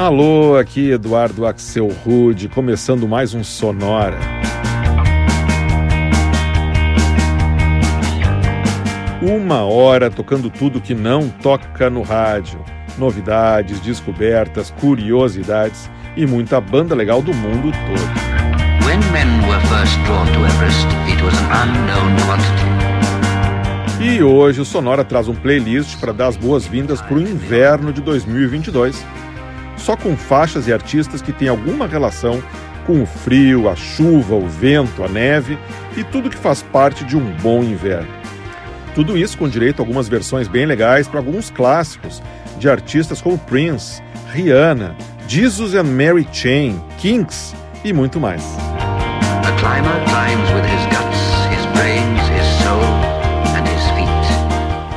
Alô, aqui Eduardo Axel Rude, começando mais um Sonora. Uma hora tocando tudo que não toca no rádio. Novidades, descobertas, curiosidades e muita banda legal do mundo todo. When men were first drawn to Everest, it was an unknown quantity. E hoje o Sonora traz um playlist para dar as boas-vindas para o inverno de 2022, só com faixas e artistas que têm alguma relação com o frio, a chuva, o vento, a neve e tudo que faz parte de um bom inverno. Tudo isso com direito a algumas versões bem legais para alguns clássicos de artistas como Prince, Rihanna, Jesus and Mary Chain, Kinks e muito mais.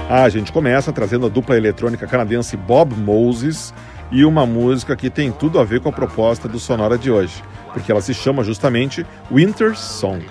A gente começa trazendo a dupla eletrônica canadense Bob Moses e uma música que tem tudo a ver com a proposta do Sonora de hoje, porque ela se chama justamente Winter Song.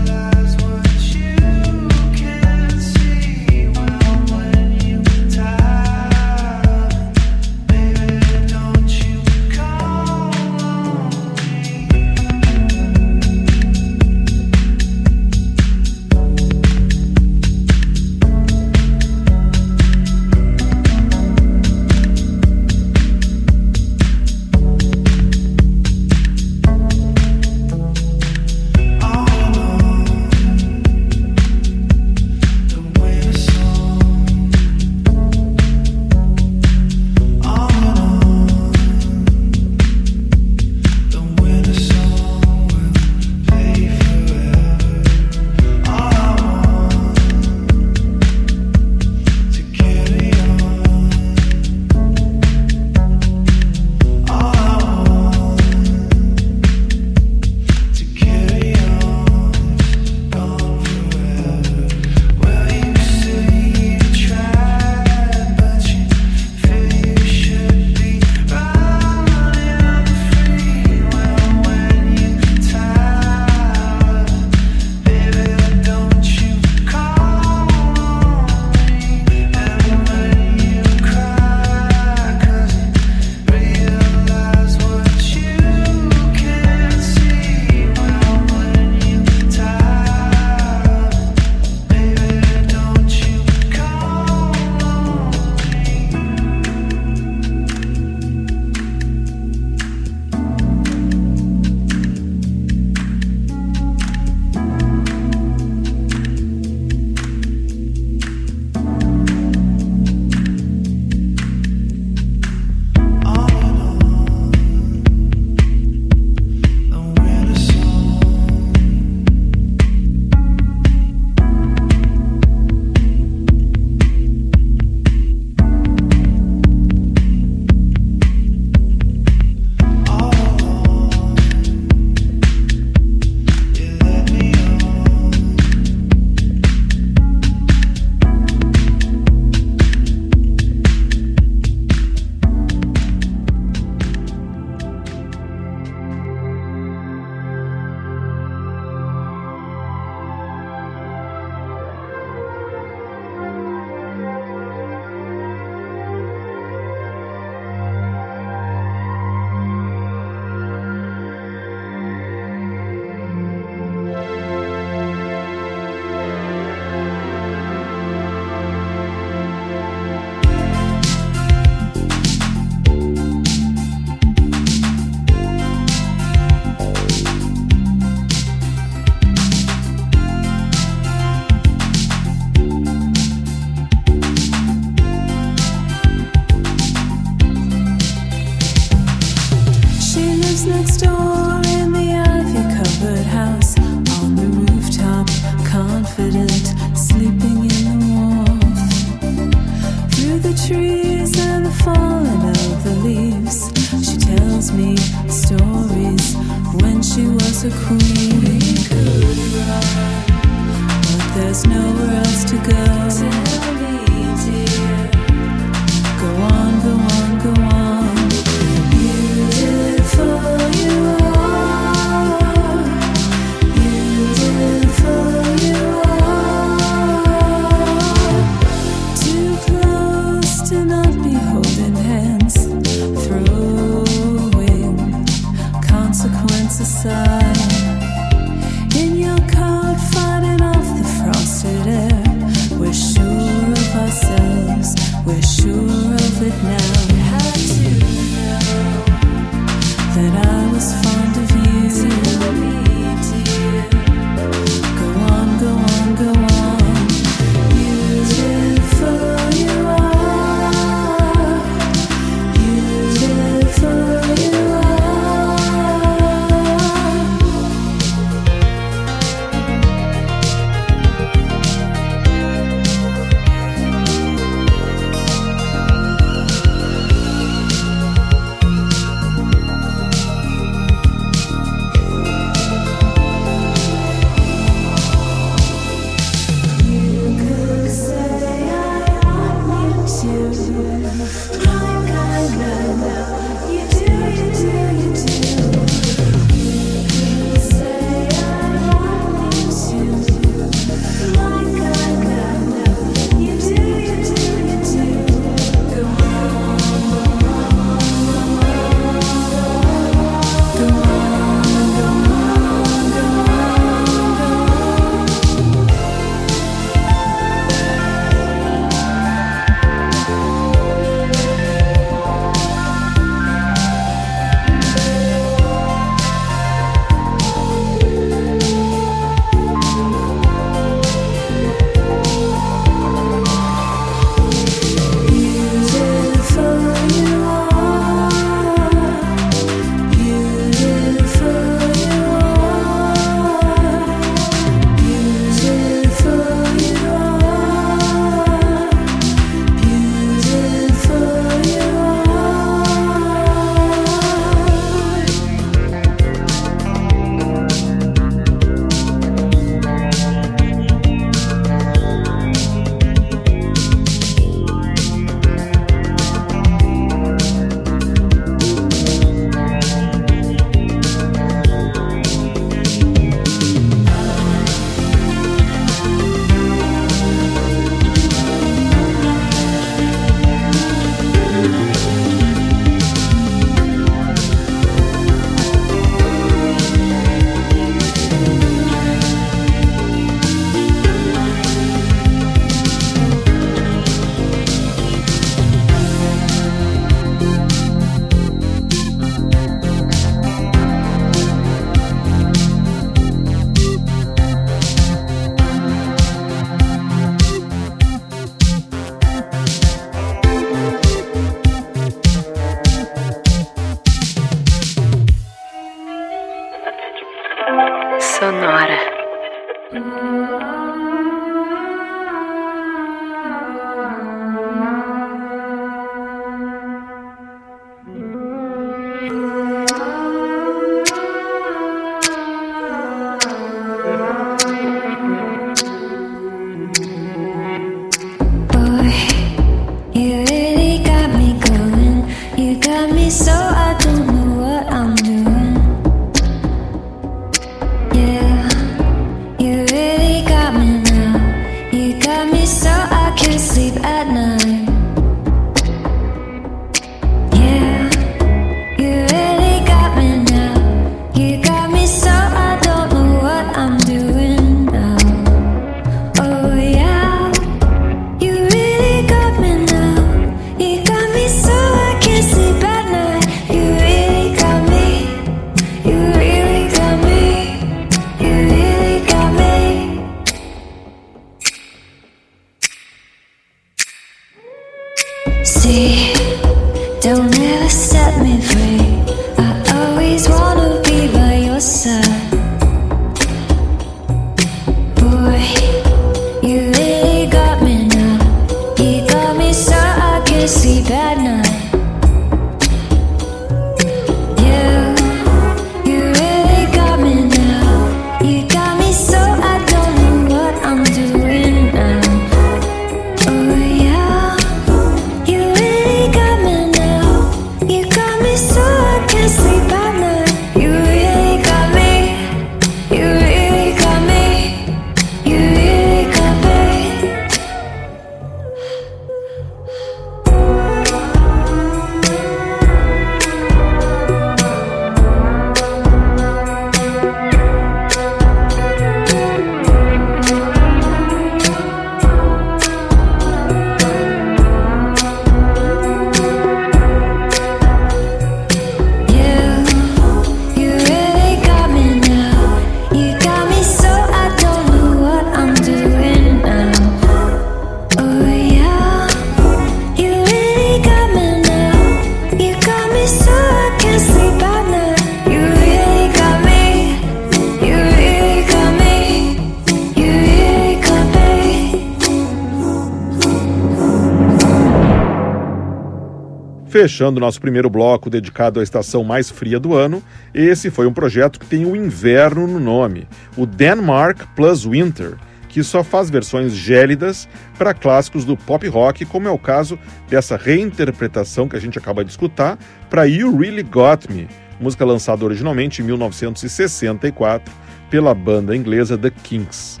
Fechando nosso primeiro bloco dedicado à estação mais fria do ano, esse foi um projeto que tem o inverno no nome, o Denmark Plus Winter, que só faz versões gélidas para clássicos do pop rock, como é o caso dessa reinterpretação que a gente acaba de escutar para You Really Got Me, música lançada originalmente em 1964 pela banda inglesa The Kinks.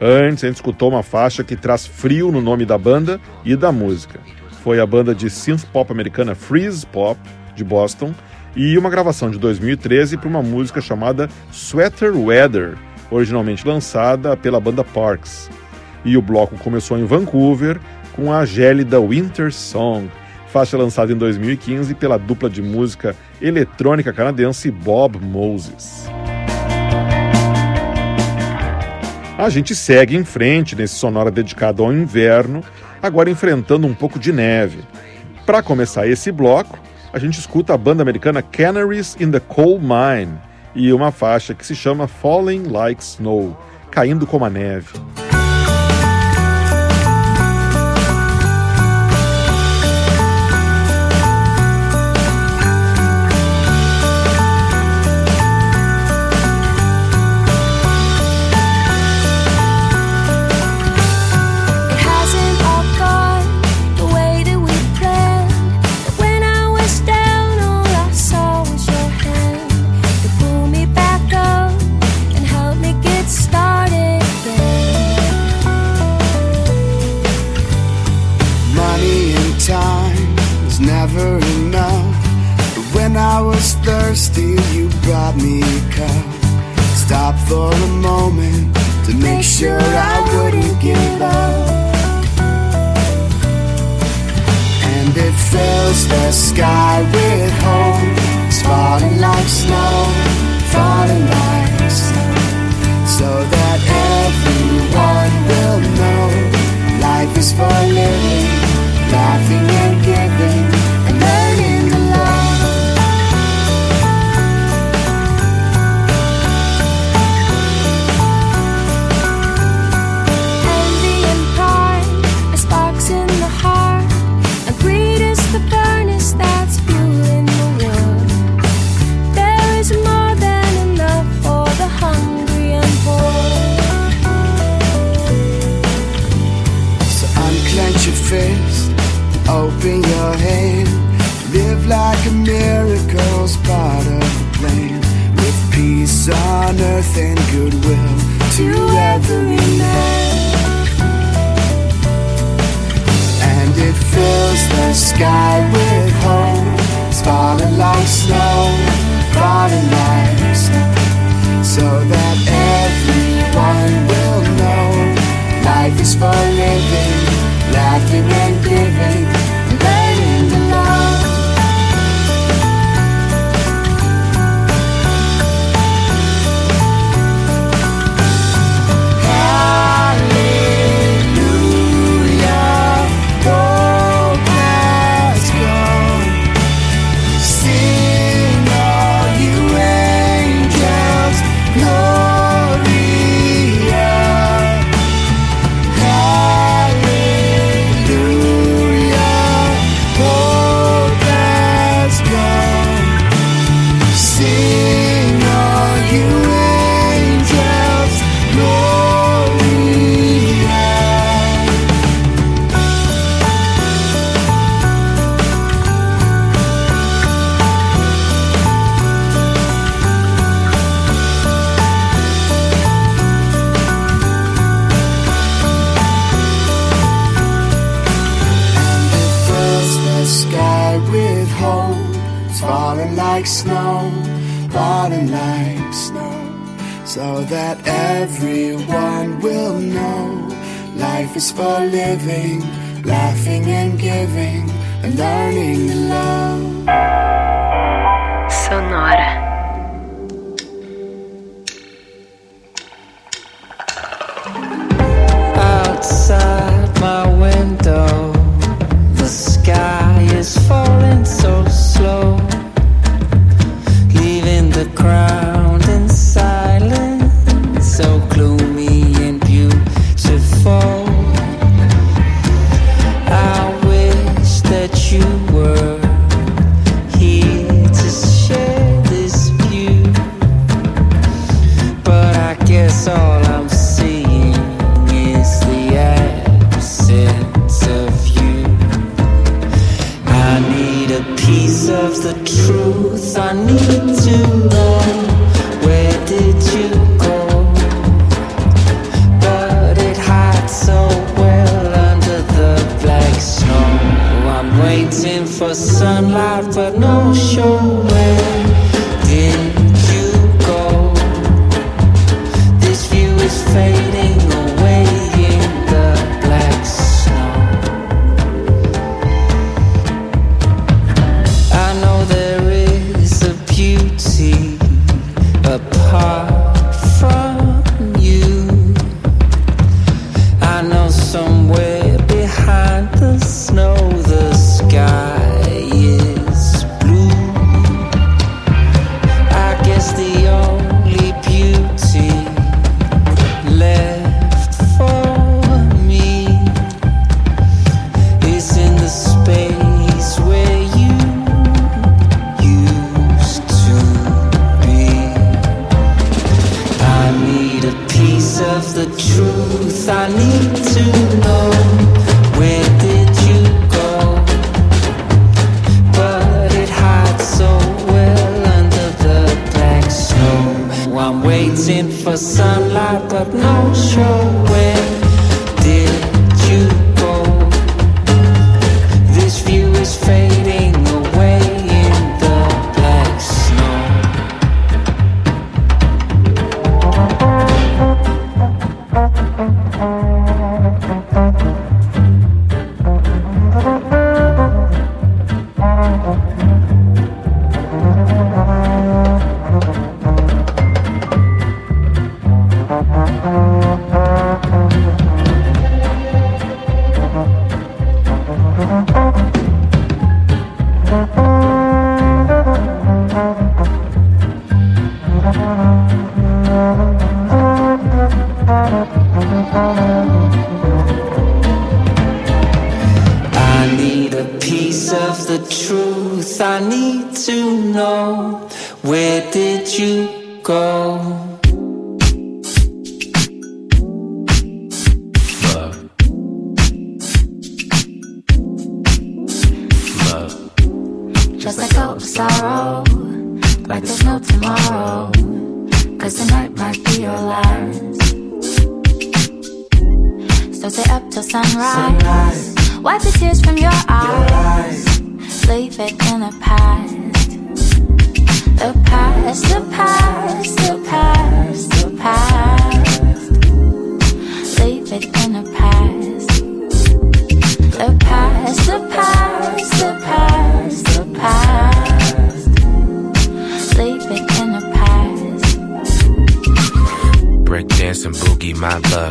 Antes, a gente escutou uma faixa que traz frio no nome da banda e da música foi a banda de synth pop americana Freeze Pop, de Boston, e uma gravação de 2013 para uma música chamada Sweater Weather, originalmente lançada pela banda Parks. E o bloco começou em Vancouver com a gélida Winter Song, faixa lançada em 2015 pela dupla de música eletrônica canadense Bob Moses. A gente segue em frente nesse sonora dedicado ao inverno agora enfrentando um pouco de neve. Para começar esse bloco, a gente escuta a banda americana Canaries in the Coal Mine e uma faixa que se chama Falling Like Snow, caindo como a neve.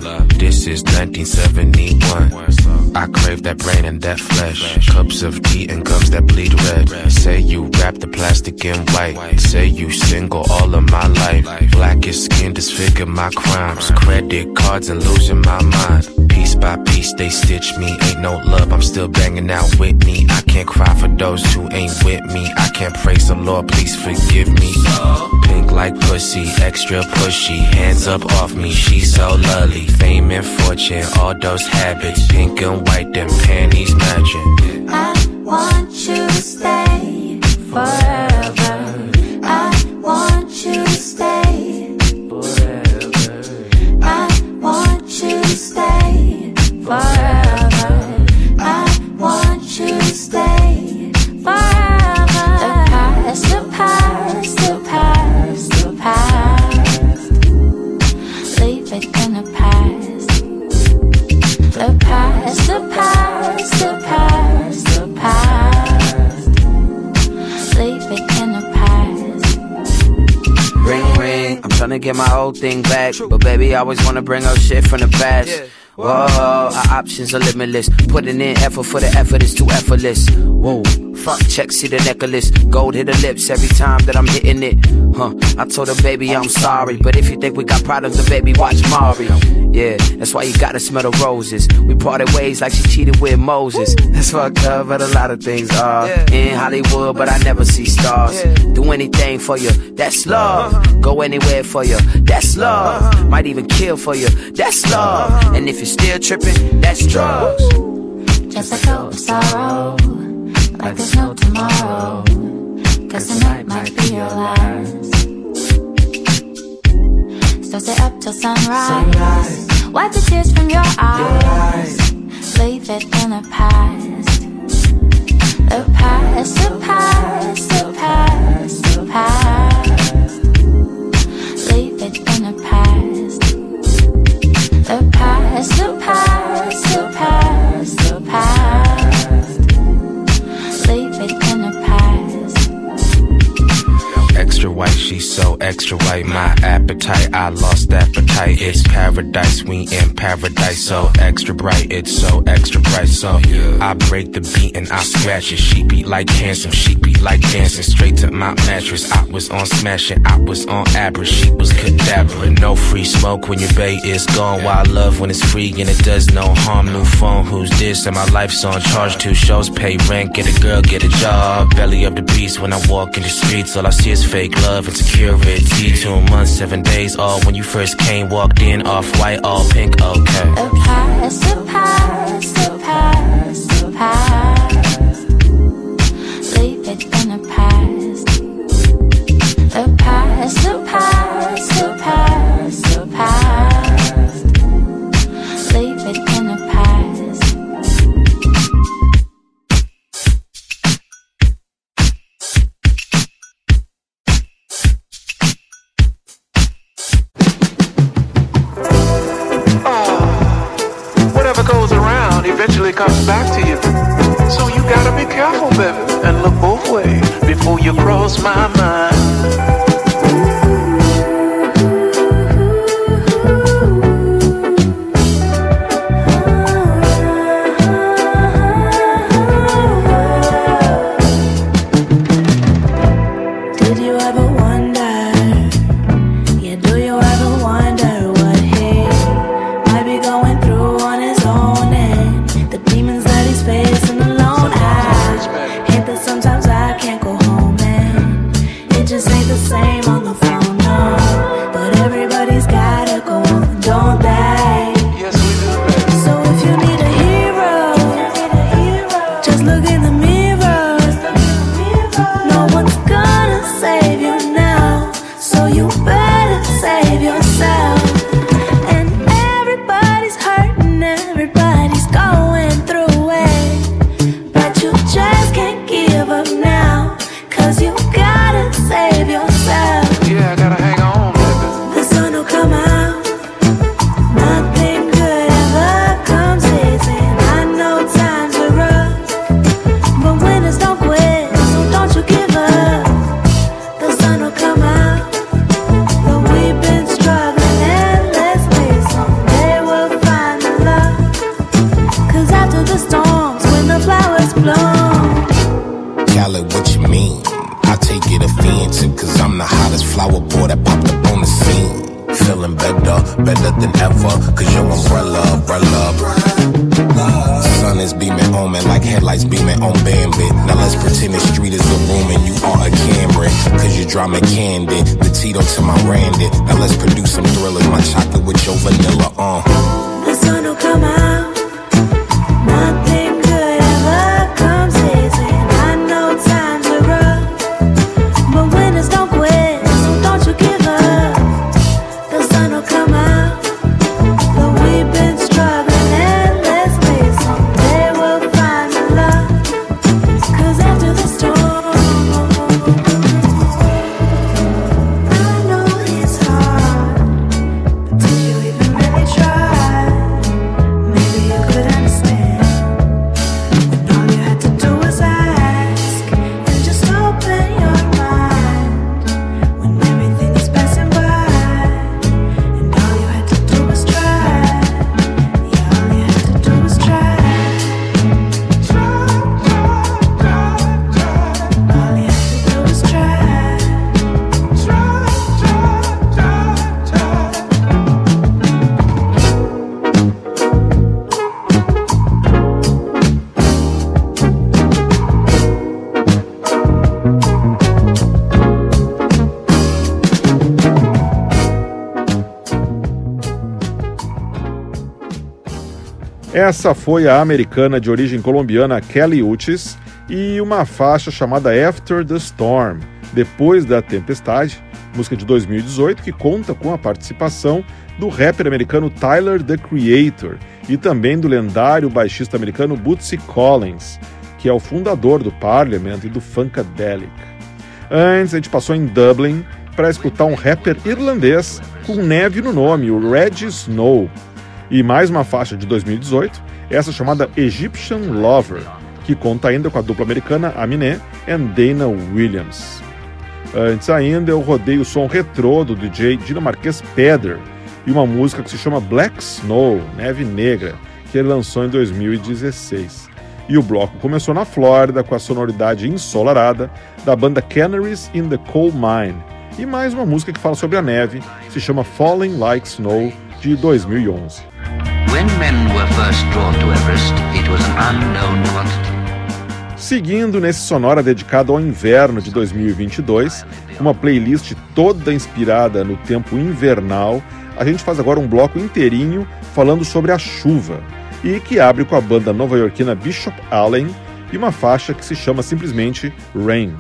This is 1971. I crave that brain and that flesh. Cups of tea and gums that bleed red. Say you wrap the plastic in white. Say you single all of my life. Blackest skin disfigure my crimes. Credit cards and losing my mind. Piece by piece they stitch me. Ain't no love, I'm still banging out with me. I can't cry for those who ain't with me. I can't praise the Lord, please forgive me. Pink like pussy, extra pushy. Hands up off me, she so lovely. Fame and fortune, all those habits. Pink and white, them panties matching. I want you to stay forever. Get my old thing back. But baby, I always wanna bring up shit from the past. Whoa, our options are limitless. Putting in effort for the effort is too effortless. Whoa, fuck check, see the necklace. Gold hit the lips every time that I'm hitting it. Huh, I told her, baby, I'm sorry. But if you think we got problems, then baby, watch Mari. Yeah, that's why you gotta smell the roses. We parted ways like she cheated with Moses. That's fucked up, but a lot of things are. In Hollywood, but I never see stars. Do anything for you, that's uh-huh. love. Go anywhere for you, that's love. Uh-huh. Might even kill for you, that's love. Uh-huh. And if you're still tripping, that's drugs. Just let go of sorrow, like there's no tomorrow. Cause tonight might be your last. So stay up till sunrise. Wipe the tears from your eyes. Leave it in the past. The past, the past, the past, the past. Leave it in the past. She's so extra white. My appetite, I lost appetite. It's paradise, we in paradise. So extra bright, it's so extra bright. So I break the beat and I scratch it. She beat like cancer, she beat like dancing. Straight to my mattress. I was on smashing, I was on average. She was cadaver. No free smoke when your bay is gone. Wild love when it's free and it does no harm. New phone, who's this? And my life's on charge. Two shows, pay rent, get a girl, get a job. Belly up the beast when I walk in the streets. All I see is fake love and security. Two months, seven days, all when you first came, walked in, off white, all pink, okay. The past, the past, the past, the past. Comes back to you. So you gotta be careful, baby, and look both ways before you cross my mind. I'm flower boy that popped up on the scene. Feeling better, better than ever, cause your umbrella, umbrella. Sun is beaming on me like headlights beaming on Bambi. Now let's pretend the street is a room and you are a Cameron. Cause you draw me candid, the Tito to my Randy. Now let's produce some thrillers, my chocolate with your vanilla, uh. The sun will come out. Essa foi a americana de origem colombiana Kelly Uchis e uma faixa chamada After the Storm, Depois da Tempestade, música de 2018 que conta com a participação do rapper americano Tyler the Creator e também do lendário baixista americano Bootsy Collins, que é o fundador do Parliament e do Funkadelic. Antes, a gente passou em Dublin para escutar um rapper irlandês com neve no nome, o Reggie Snow. E mais uma faixa de 2018, essa chamada Egyptian Lover, que conta ainda com a dupla americana Aminé e Dana Williams. Antes ainda, eu rodei o som retrô do DJ dinamarquês Peder e uma música que se chama Black Snow, Neve Negra, que ele lançou em 2016. E o bloco começou na Flórida com a sonoridade ensolarada da banda Canaries in the Coal Mine e mais uma música que fala sobre a neve, se chama Falling Like Snow, de 2011. Everest. Seguindo nesse sonora dedicado ao inverno de 2022, uma playlist toda inspirada no tempo invernal, a gente faz agora um bloco inteirinho falando sobre a chuva e que abre com a banda nova-iorquina Bishop Allen e uma faixa que se chama simplesmente Rain.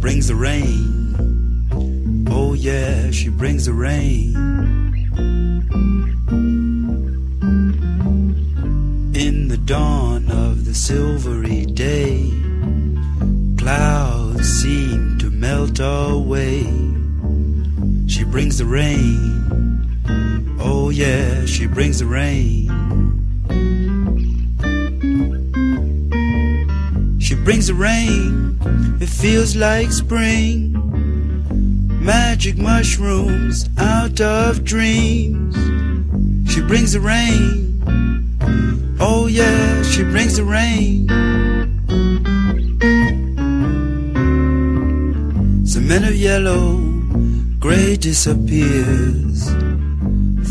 Brings the rain. Oh, yeah, she brings the rain. In the dawn of the silvery day, clouds seem to melt away. She brings the rain. Oh, yeah, she brings the rain. She brings the rain, it feels like spring. Magic mushrooms out of dreams. She brings the rain. Oh, yeah, she brings the rain. Cement of yellow, gray disappears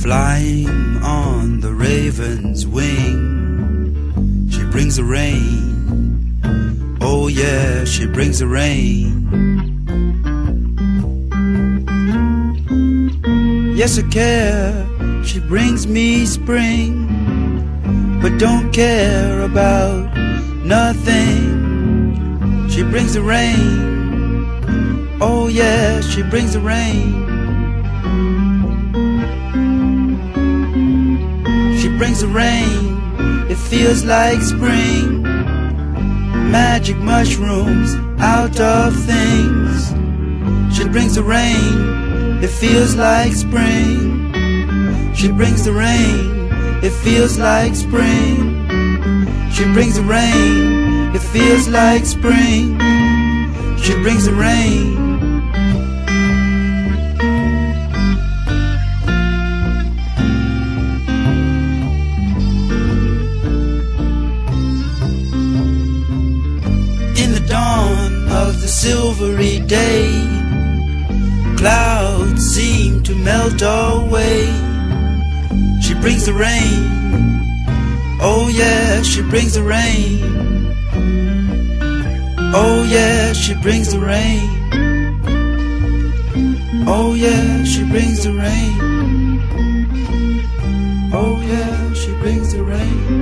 flying on the raven's wing. She brings the rain. Oh, yeah, she brings the rain. Yes, I care. She brings me spring, but don't care about nothing. She brings the rain. Oh, yeah, she brings the rain. She brings the rain. It feels like spring. Magic mushrooms out of things. She brings the rain. It feels like spring. She brings the rain. It feels like spring. She brings the rain. It feels like spring. She brings the rain. Silvery day. Clouds seem to melt away. She brings the rain. Oh, yeah, she brings the rain. Oh, yeah, she brings the rain. Oh, yeah, she brings the rain. Oh, yeah, she brings the rain.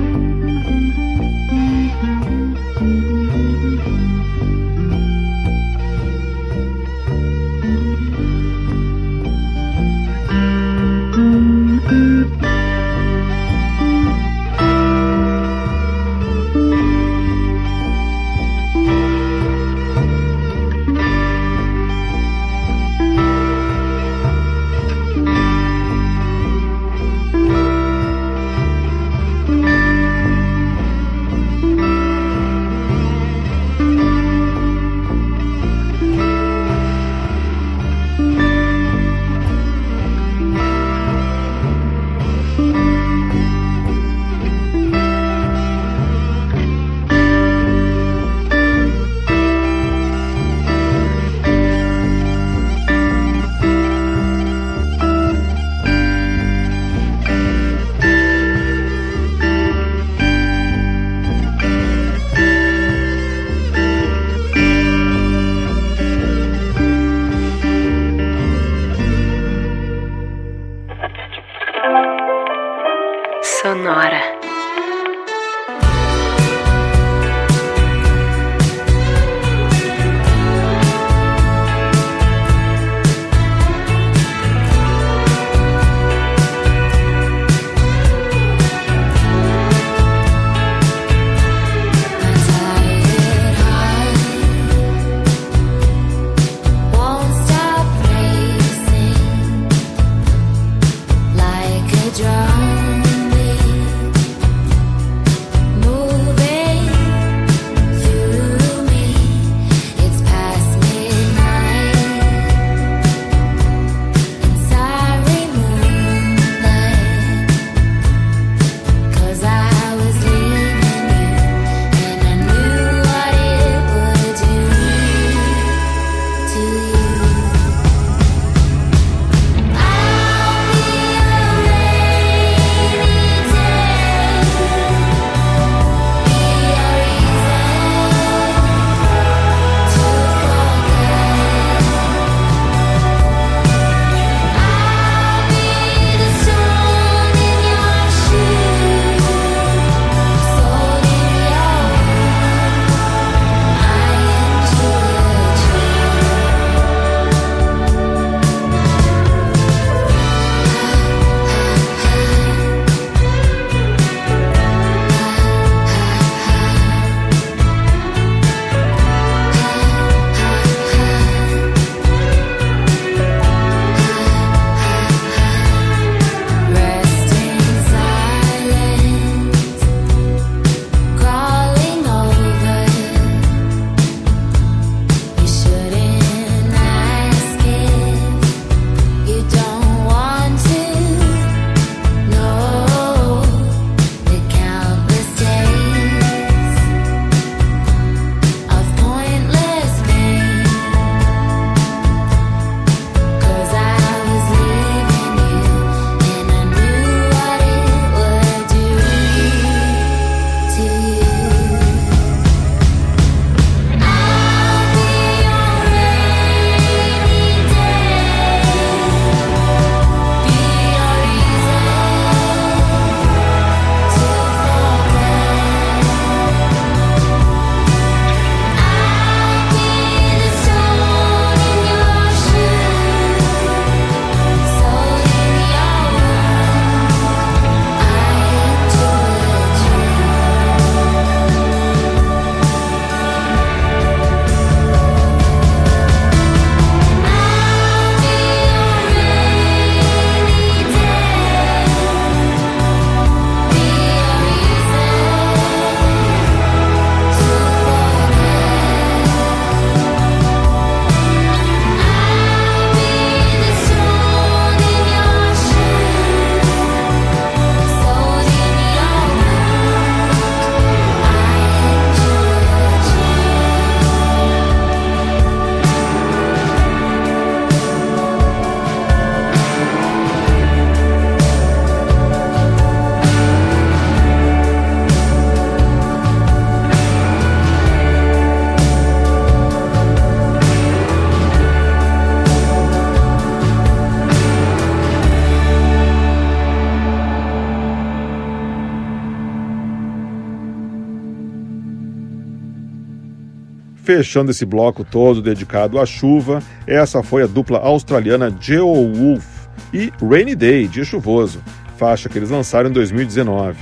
Fechando esse bloco todo dedicado à chuva, essa foi a dupla australiana Geo Wolf e Rainy Day, Dia Chuvoso, faixa que eles lançaram em 2019.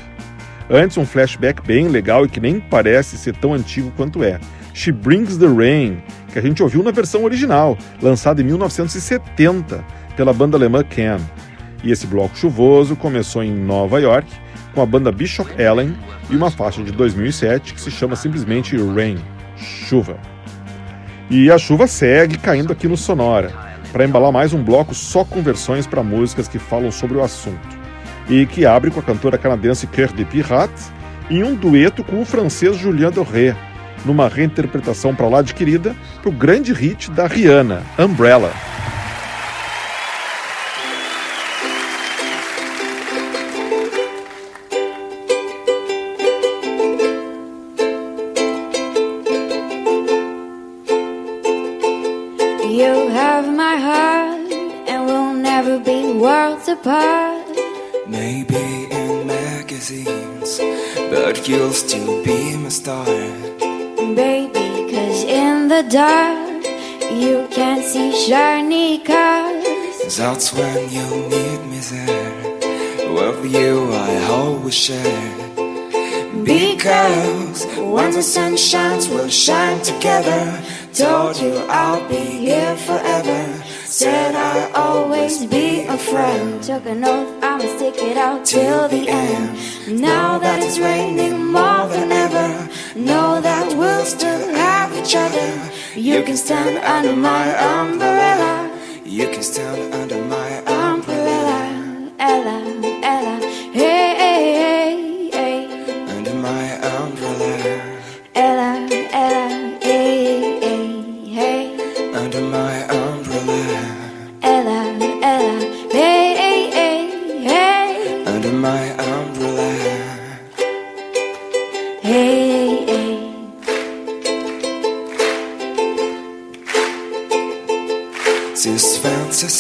Antes, um flashback bem legal e que nem parece ser tão antigo quanto é. She Brings the Rain, que a gente ouviu na versão original, lançada em 1970 pela banda alemã Can. E esse bloco chuvoso começou em Nova York com a banda Bishop Allen e uma faixa de 2007 que se chama simplesmente Rain, chuva. E a chuva segue caindo aqui no Sonora, para embalar mais um bloco só com versões para músicas que falam sobre o assunto. E que abre com a cantora canadense Cœur de Pirate em um dueto com o francês Julien Doré, numa reinterpretação para lá adquirida para o grande hit da Rihanna, Umbrella. Apart. Maybe in magazines, but you'll still be my star. Baby, cause in the dark, you can't see shiny cars. That's when you need me there. With you, I always share. Because when the sun shines, we'll shine together. Told you I'll be here forever. Said I'll always be a friend. Took an oath, I'ma stick it out till the end. Now that it's raining more than ever, know that we'll still have each other. You can stand under my umbrella. You can stand under my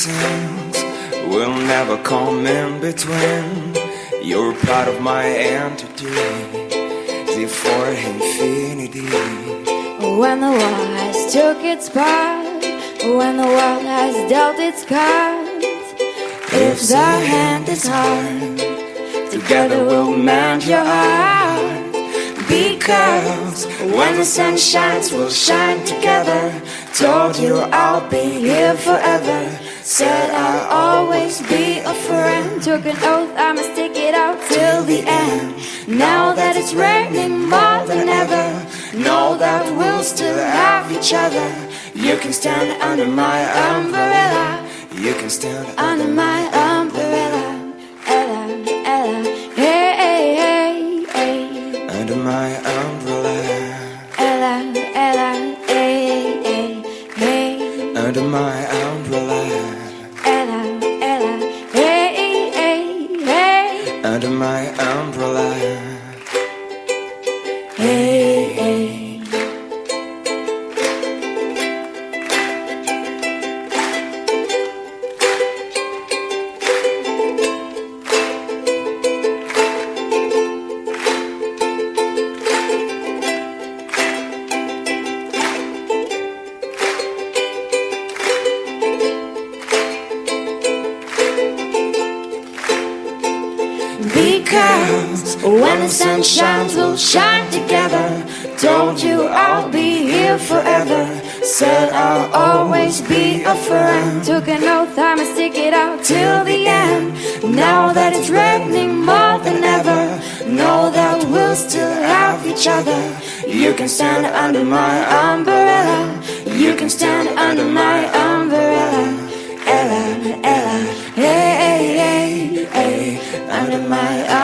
will never come in between. You're part of my entity, the for infinity. When the war has took its part, when the world has dealt its cards, if the hand is hard, together we'll mend your heart. Because when the sun shines, we'll shine together. Told you I'll be here forever. Said I'll always be a friend. Took an oath, I'ma stick it out till the end. Now that it's raining more than ever, know that we'll still have each other. You can stand under my umbrella, You can stand under my can stand under my umbrella. You can stand under my umbrella. Ella, Ella, hey, hey, hey, hey, under my umbrella.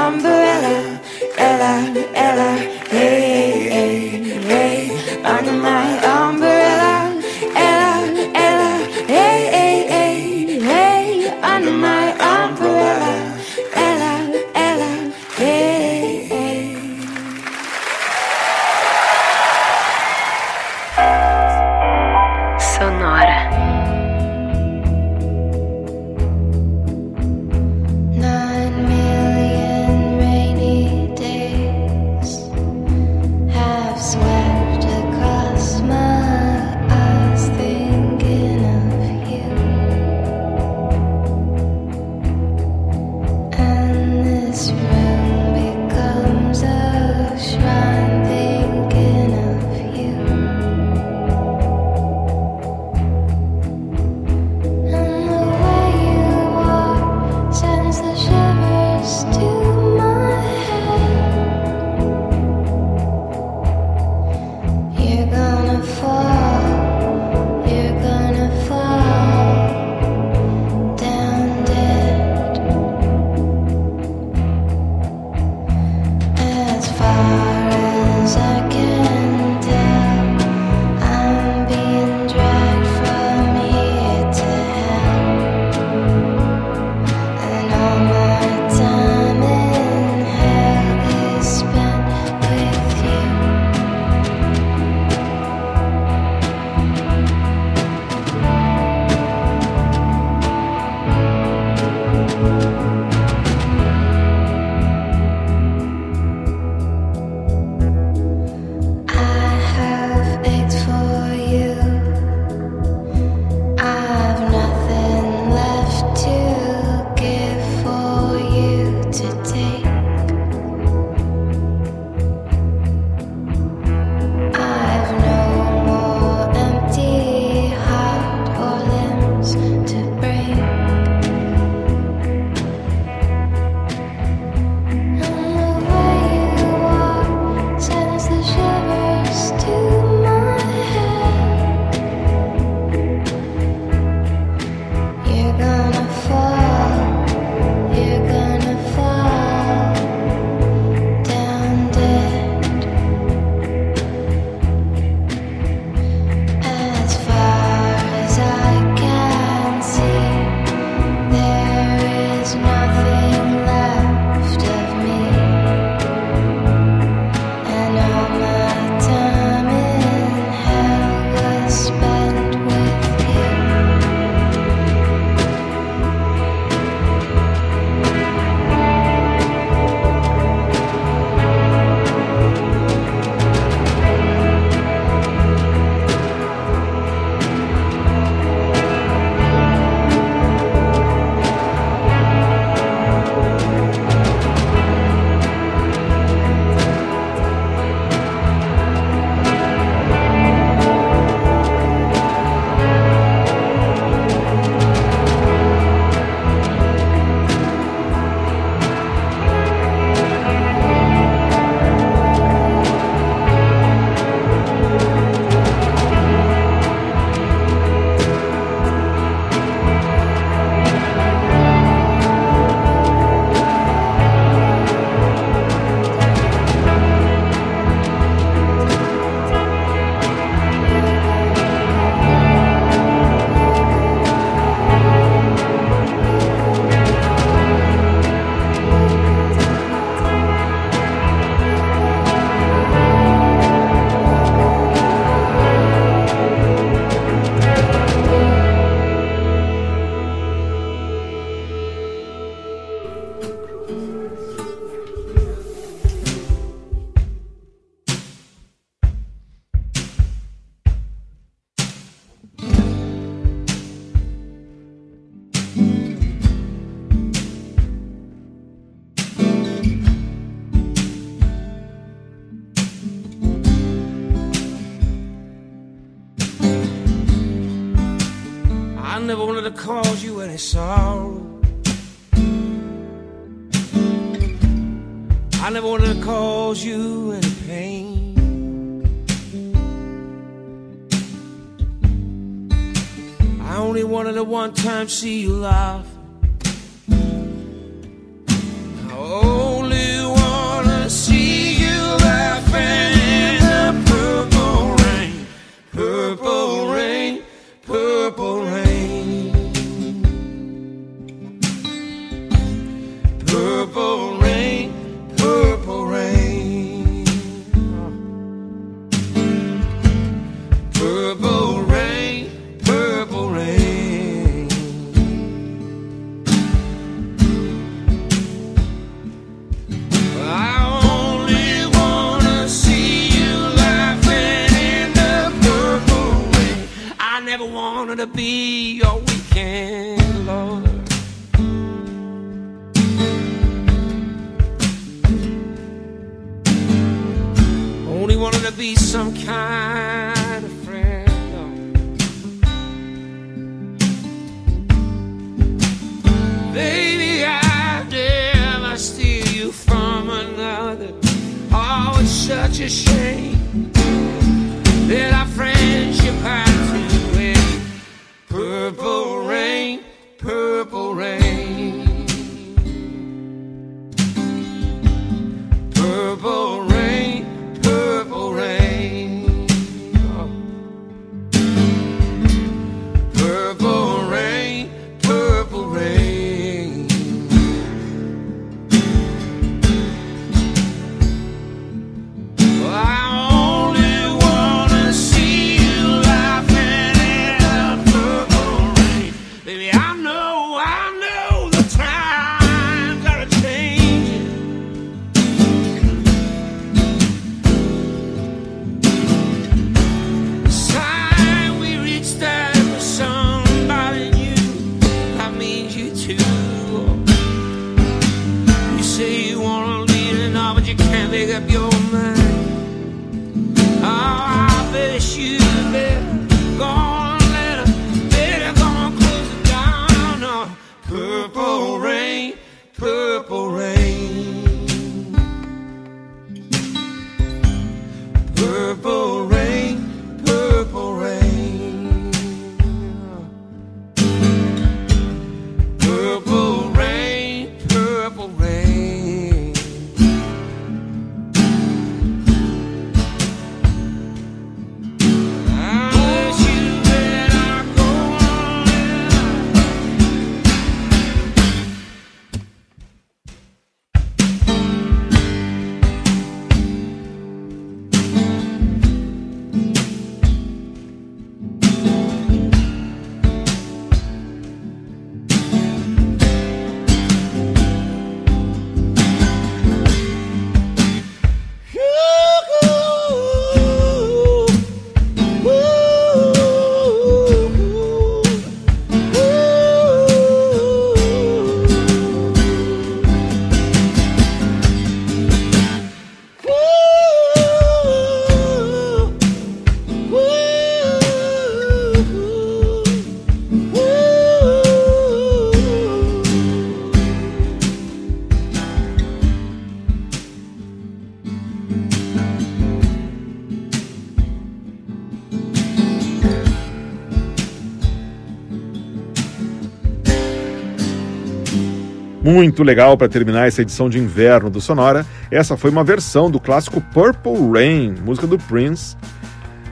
Muito legal para terminar essa edição de inverno do Sonora. Essa foi uma versão do clássico Purple Rain, música do Prince.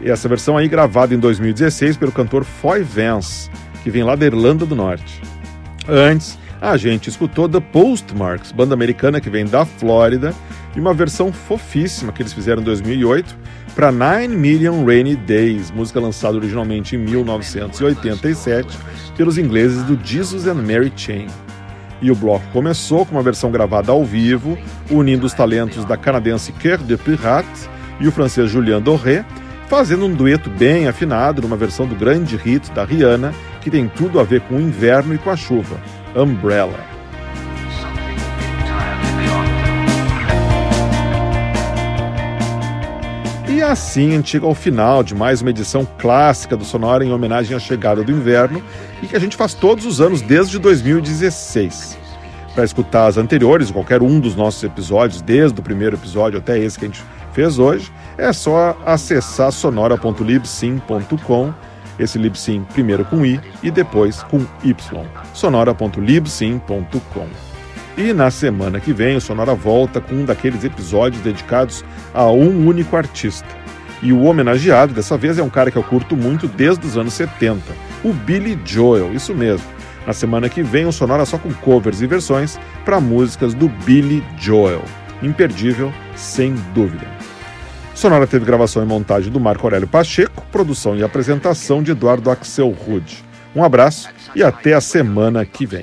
E essa versão aí gravada em 2016 pelo cantor Foy Vance, que vem lá da Irlanda do Norte. Antes, a gente escutou The Postmarks, banda americana que vem da Flórida, e uma versão fofíssima que eles fizeram em 2008 para Nine Million Rainy Days, música lançada originalmente em 1987 pelos ingleses do Jesus and Mary Chain. E o bloco começou com uma versão gravada ao vivo, unindo os talentos da canadense Cœur de Pirate e o francês Julien Doré, fazendo um dueto bem afinado numa versão do grande hit da Rihanna, que tem tudo a ver com o inverno e com a chuva, Umbrella. E assim a gente chega ao final de mais uma edição clássica do Sonora em homenagem à chegada do inverno e que a gente faz todos os anos desde 2016. Para escutar as anteriores, qualquer um dos nossos episódios, desde o primeiro episódio até esse que a gente fez hoje, é só acessar sonora.libsim.com, esse Libsim primeiro com i e depois com y, sonora.libsim.com. E na semana que vem, o Sonora volta com um daqueles episódios dedicados a um único artista. E o homenageado dessa vez é um cara que eu curto muito desde os anos 70, o Billy Joel, isso mesmo. Na semana que vem, o Sonora só com covers e versões para músicas do Billy Joel. Imperdível, sem dúvida. Sonora teve gravação e montagem do Marco Aurélio Pacheco, produção e apresentação de Eduardo Axel Rude. Um abraço e até a semana que vem.